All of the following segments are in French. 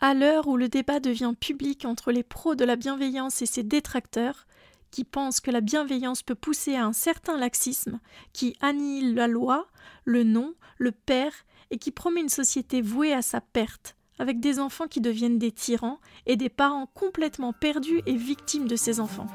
À l'heure où le débat devient public entre les pros de la bienveillance et ses détracteurs, qui pensent que la bienveillance peut pousser à un certain laxisme, qui annihile la loi, le nom, le père, et qui promet une société vouée à sa perte, avec des enfants qui deviennent des tyrans et des parents complètement perdus et victimes de ces enfants.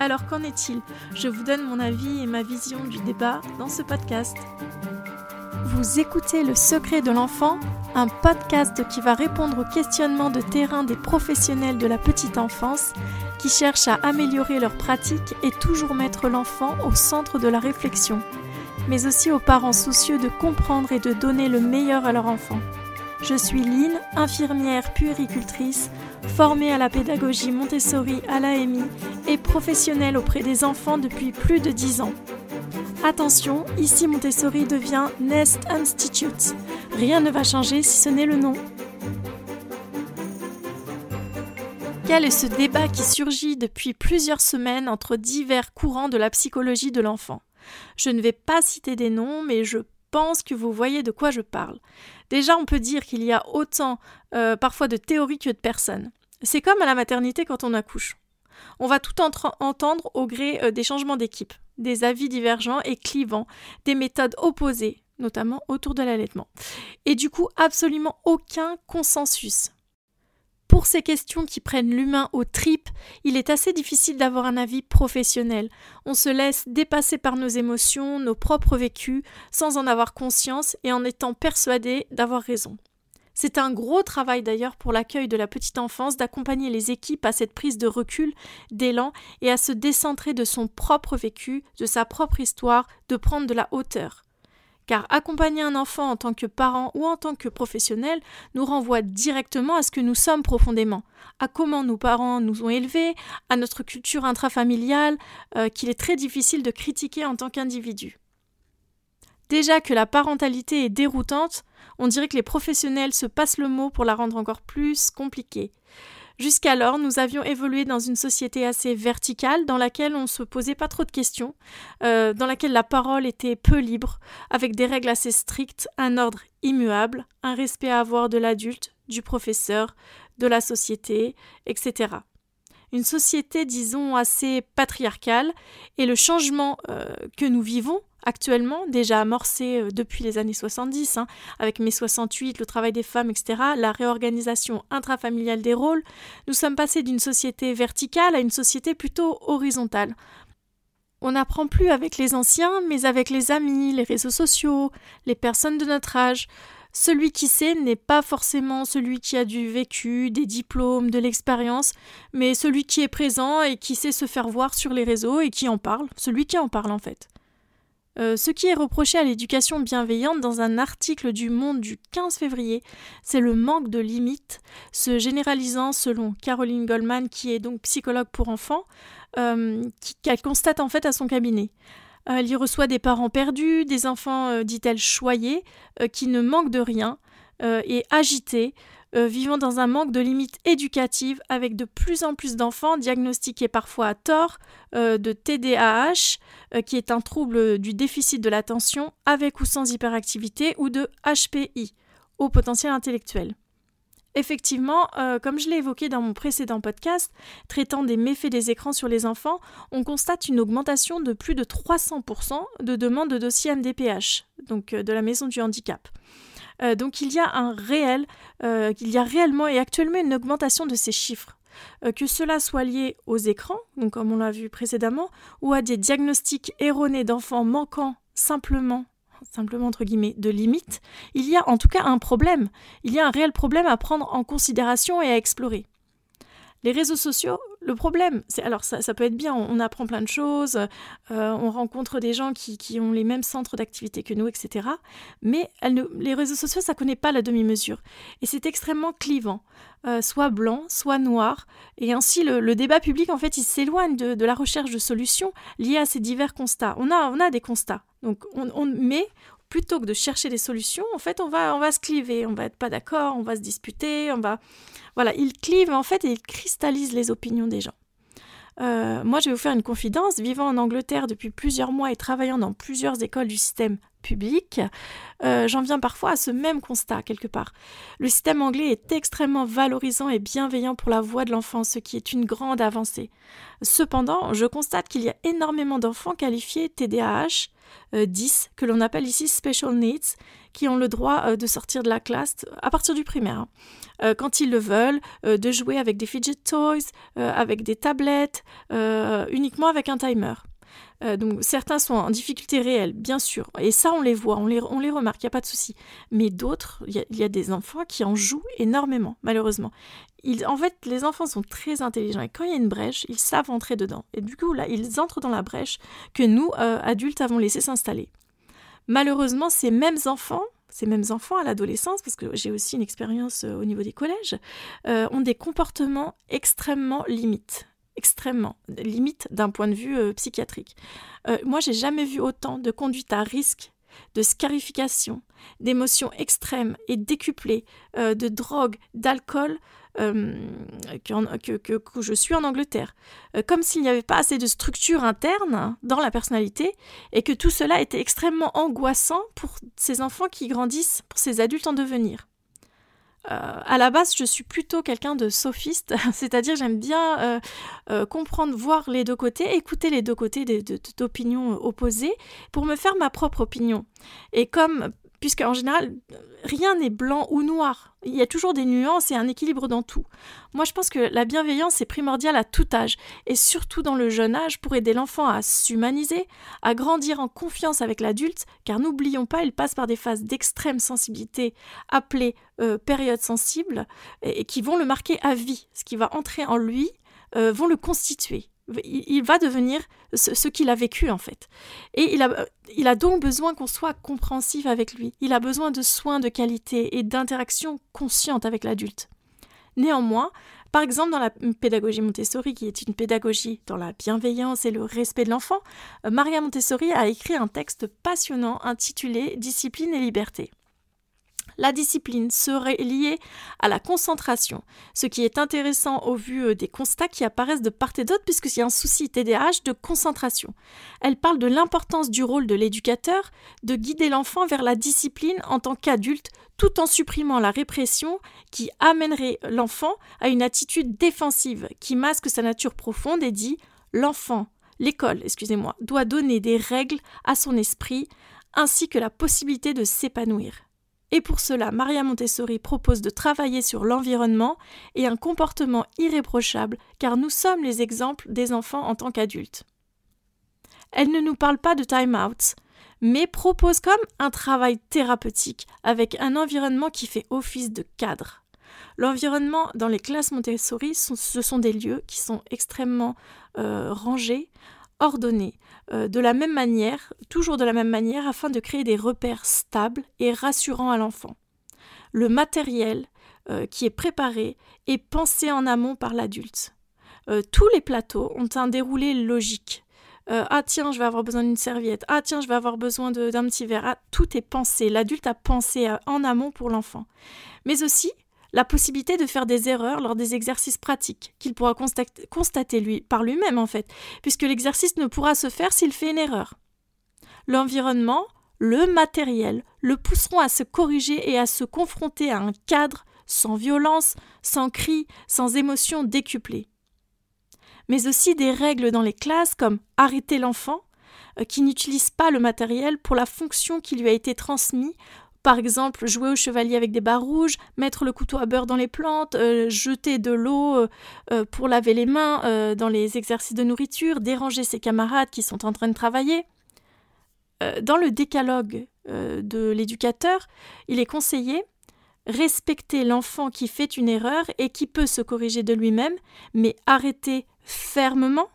Alors qu'en est-il? Je vous donne mon avis et ma vision du débat dans ce podcast. Vous écoutez Le Secret de l'enfant, un podcast qui va répondre aux questionnements de terrain des professionnels de la petite enfance qui cherchent à améliorer leurs pratiques et toujours mettre l'enfant au centre de la réflexion, mais aussi aux parents soucieux de comprendre et de donner le meilleur à leur enfant. Je suis Lynn, infirmière puéricultrice, formée à la pédagogie Montessori à l'AMI et professionnelle auprès des enfants depuis plus de 10 ans. Attention, ici Montessori devient Nest Institute. Rien ne va changer si ce n'est le nom. Quel est ce débat qui surgit depuis plusieurs semaines entre divers courants de la psychologie de l'enfant? Je ne vais pas citer des noms, mais je pense que vous voyez de quoi je parle. Déjà, on peut dire qu'il y a autant euh, parfois de théories que de personnes. C'est comme à la maternité quand on accouche. On va tout entendre au gré euh, des changements d'équipe, des avis divergents et clivants, des méthodes opposées, notamment autour de l'allaitement. Et du coup, absolument aucun consensus. Pour ces questions qui prennent l'humain aux tripes, il est assez difficile d'avoir un avis professionnel. On se laisse dépasser par nos émotions, nos propres vécus, sans en avoir conscience et en étant persuadé d'avoir raison. C'est un gros travail d'ailleurs pour l'accueil de la petite enfance d'accompagner les équipes à cette prise de recul, d'élan et à se décentrer de son propre vécu, de sa propre histoire, de prendre de la hauteur car accompagner un enfant en tant que parent ou en tant que professionnel nous renvoie directement à ce que nous sommes profondément, à comment nos parents nous ont élevés, à notre culture intrafamiliale, euh, qu'il est très difficile de critiquer en tant qu'individu. Déjà que la parentalité est déroutante, on dirait que les professionnels se passent le mot pour la rendre encore plus compliquée. Jusqu'alors, nous avions évolué dans une société assez verticale dans laquelle on ne se posait pas trop de questions, euh, dans laquelle la parole était peu libre, avec des règles assez strictes, un ordre immuable, un respect à avoir de l'adulte, du professeur, de la société, etc. Une société, disons, assez patriarcale, et le changement euh, que nous vivons actuellement, déjà amorcé euh, depuis les années 70, hein, avec mai 68, le travail des femmes, etc., la réorganisation intrafamiliale des rôles, nous sommes passés d'une société verticale à une société plutôt horizontale. On n'apprend plus avec les anciens, mais avec les amis, les réseaux sociaux, les personnes de notre âge. Celui qui sait n'est pas forcément celui qui a du vécu, des diplômes, de l'expérience, mais celui qui est présent et qui sait se faire voir sur les réseaux et qui en parle, celui qui en parle en fait. Euh, ce qui est reproché à l'éducation bienveillante dans un article du Monde du 15 février, c'est le manque de limites, se généralisant selon Caroline Goldman, qui est donc psychologue pour enfants, euh, qu'elle constate en fait à son cabinet. Euh, elle y reçoit des parents perdus, des enfants, dit-elle, choyés, qui ne manquent de rien, et agités, euh, vivant dans un manque de limites éducatives avec de plus en plus d'enfants diagnostiqués parfois à tort euh, de TDAH, euh, qui est un trouble du déficit de l'attention avec ou sans hyperactivité, ou de HPI, au potentiel intellectuel. Effectivement, comme je l'ai évoqué dans mon précédent podcast traitant des méfaits des écrans sur les enfants, on constate une augmentation de plus de 300% de demandes de dossiers MDPH, donc de la maison du handicap. Euh, donc il y a un réel, euh, il y a réellement et actuellement une augmentation de ces chiffres. Euh, que cela soit lié aux écrans, donc comme on l'a vu précédemment, ou à des diagnostics erronés d'enfants manquant simplement simplement entre guillemets, de limites, il y a en tout cas un problème. Il y a un réel problème à prendre en considération et à explorer. Les réseaux sociaux, le problème, c'est alors ça, peut être bien, on, apprend plein de choses, euh, on rencontre des gens qui, ont les mêmes centres d'activité que nous, etc. Mais les réseaux sociaux, ça connaît pas la demi-mesure. Et c'est extrêmement clivant, euh, soit blanc, soit noir. Et ainsi, le, débat public, en fait, il s'éloigne de, la recherche de solutions liées à ces divers constats. On a, on a des constats. Donc, on, on, mais plutôt que de chercher des solutions, en fait, on va, se cliver, on va être pas d'accord, on va se disputer, on va, voilà, il clive en fait et il cristallise les opinions des gens. Euh, moi, je vais vous faire une confidence. Vivant en Angleterre depuis plusieurs mois et travaillant dans plusieurs écoles du système public, euh, j'en viens parfois à ce même constat quelque part. Le système anglais est extrêmement valorisant et bienveillant pour la voix de l'enfant, ce qui est une grande avancée. Cependant, je constate qu'il y a énormément d'enfants qualifiés TDAH, 10, euh, que l'on appelle ici special needs, qui ont le droit euh, de sortir de la classe à partir du primaire, hein. quand ils le veulent, de jouer avec des fidget toys, avec des tablettes, uniquement avec un timer. Euh, donc certains sont en difficulté réelle, bien sûr, et ça on les voit, on les, on les remarque, il n'y a pas de souci. Mais d'autres, il y, a des enfants qui en jouent énormément, malheureusement. en fait, les enfants sont très intelligents et quand il y a une brèche, ils savent entrer dedans. Et du coup, là, ils entrent dans la brèche que nous, euh, adultes, avons laissé s'installer. Malheureusement, ces mêmes enfants, ces mêmes enfants à l'adolescence, parce que j'ai aussi une expérience euh, au niveau des collèges, ont des comportements extrêmement limites extrêmement limite d'un point de vue euh, psychiatrique. Euh, moi, j'ai jamais vu autant de conduite à risque, de scarification, d'émotions extrêmes et décuplées, euh, de drogue, d'alcool, que, que, je suis en Angleterre. comme s'il n'y avait pas assez de structure interne dans la personnalité et que tout cela était extrêmement angoissant pour ces enfants qui grandissent, pour ces adultes en devenir. Euh, à la base, je suis plutôt quelqu'un de sophiste, c'est-à-dire j'aime bien euh, euh, comprendre, voir les deux côtés, écouter les deux côtés d'opinions opposées pour me faire ma propre opinion. Et comme puisque en général, rien n'est blanc ou noir. Il y a toujours des nuances et un équilibre dans tout. Moi, je pense que la bienveillance est primordiale à tout âge, et surtout dans le jeune âge, pour aider l'enfant à s'humaniser, à grandir en confiance avec l'adulte, car n'oublions pas, il passe par des phases d'extrême sensibilité, appelées euh, périodes sensibles, et, qui vont le marquer à vie. Ce qui va entrer en lui euh, vont le constituer il va devenir ce, qu'il a vécu en fait. Et il a, il a donc besoin qu'on soit compréhensif avec lui. Il a besoin de soins de qualité et d'interaction consciente avec l'adulte. Néanmoins, par exemple, dans la pédagogie Montessori, qui est une pédagogie dans la bienveillance et le respect de l'enfant, Maria Montessori a écrit un texte passionnant intitulé Discipline et liberté la discipline serait liée à la concentration, ce qui est intéressant au vu euh, des constats qui apparaissent de part et d'autre puisqu'il y a un souci TDAH de concentration. Elle parle de l'importance du rôle de l'éducateur de guider l'enfant vers la discipline en tant qu'adulte tout en supprimant la répression qui amènerait l'enfant à une attitude défensive qui masque sa nature profonde et dit l'enfant, l'école, excusez-moi, doit donner des règles à son esprit ainsi que la possibilité de s'épanouir. Et pour cela, Maria Montessori propose de travailler sur l'environnement et un comportement irréprochable, car nous sommes les exemples des enfants en tant qu'adultes. Elle ne nous parle pas de time-out, mais propose comme un travail thérapeutique avec un environnement qui fait office de cadre. L'environnement dans les classes Montessori, ce sont des lieux qui sont extrêmement euh, rangés, ordonnés, euh, de la même manière, toujours de la même manière, afin de créer des repères stables et rassurants à l'enfant. Le matériel euh, qui est préparé est pensé en amont par l'adulte. Euh, tous les plateaux ont un déroulé logique. ah tiens, je vais avoir besoin d'une serviette. Ah tiens, je vais avoir besoin d'un petit verre. Ah, tout est pensé. L'adulte a pensé en amont pour l'enfant. Mais aussi, la possibilité de faire des erreurs lors des exercices pratiques, qu'il pourra constater lui, par lui-même en fait, puisque l'exercice ne pourra se faire s'il fait une erreur. L'environnement, le matériel, le pousseront à se corriger et à se confronter à un cadre sans violence, sans cris, sans émotions décuplées. Mais aussi des règles dans les classes comme arrêter l'enfant, euh, qui n'utilise pas le matériel pour la fonction qui lui a été transmise par exemple, jouer au chevalier avec des barres rouges, mettre le couteau à beurre dans les plantes, euh, jeter de l'eau euh, euh, pour laver les mains dans les exercices de nourriture, déranger ses camarades qui sont en train de travailler. dans le décalogue de l'éducateur, il est conseillé respecter l'enfant qui fait une erreur et qui peut se corriger de lui-même, mais arrêter fermement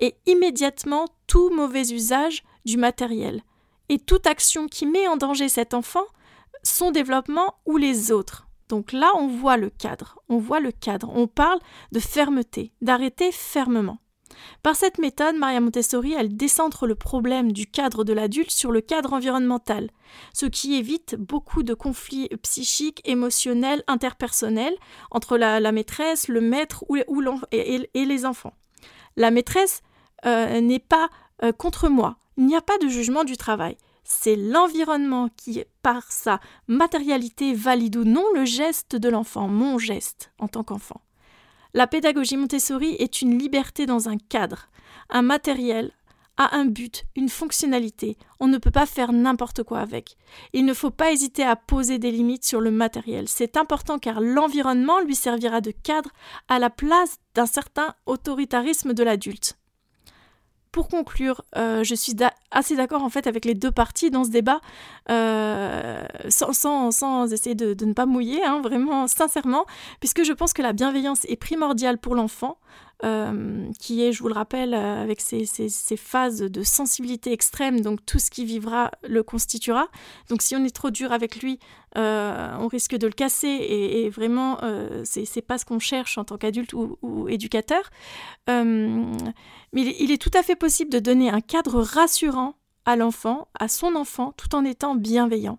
et immédiatement tout mauvais usage du matériel et toute action qui met en danger cet enfant, son développement ou les autres. Donc là, on voit le cadre, on voit le cadre, on parle de fermeté, d'arrêter fermement. Par cette méthode, Maria Montessori, elle décentre le problème du cadre de l'adulte sur le cadre environnemental, ce qui évite beaucoup de conflits psychiques, émotionnels, interpersonnels entre la, maîtresse, le maître ou, et, les enfants. La maîtresse euh, n'est pas euh, contre moi, il n'y a pas de jugement du travail. c'est l'environnement qui, par sa matérialité, valide ou non le geste de l'enfant, mon geste en tant qu'enfant. La pédagogie Montessori est une liberté dans un cadre, un matériel a un but, une fonctionnalité. On ne peut pas faire n'importe quoi avec. Il ne faut pas hésiter à poser des limites sur le matériel. C'est important car l'environnement lui servira de cadre à la place d'un certain autoritarisme de l'adulte. Pour conclure, euh, je suis assez d'accord en fait avec les deux parties dans ce débat, euh, sans, essayer de, ne pas mouiller, hein, vraiment sincèrement, puisque je pense que la bienveillance est primordiale pour l'enfant, euh, qui est, je vous le rappelle, avec ses, phases de sensibilité extrême, donc tout ce qui vivra le constituera. Donc si on est trop dur avec lui, on risque de le casser, et, vraiment, c'est pas ce qu'on cherche en tant qu'adulte ou, éducateur. Mais il est tout à fait possible de donner un cadre rassurant à l'enfant, à son enfant, tout en étant bienveillant.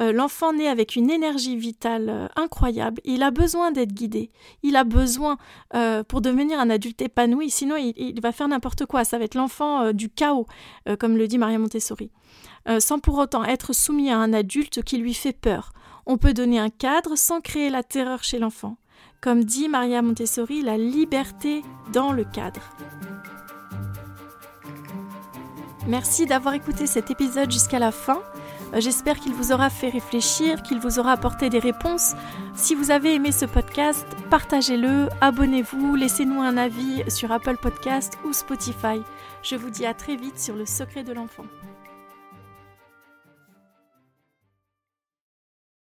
Euh, l'enfant naît avec une énergie vitale euh, incroyable, il a besoin d'être guidé, il a besoin euh, pour devenir un adulte épanoui, sinon il, va faire n'importe quoi, ça va être l'enfant du chaos, comme le dit Maria Montessori, sans pour autant être soumis à un adulte qui lui fait peur. On peut donner un cadre sans créer la terreur chez l'enfant. Comme dit Maria Montessori, la liberté dans le cadre. Merci d'avoir écouté cet épisode jusqu'à la fin. J'espère qu'il vous aura fait réfléchir, qu'il vous aura apporté des réponses. Si vous avez aimé ce podcast, partagez-le, abonnez-vous, laissez-nous un avis sur Apple Podcast ou Spotify. Je vous dis à très vite sur le secret de l'enfant.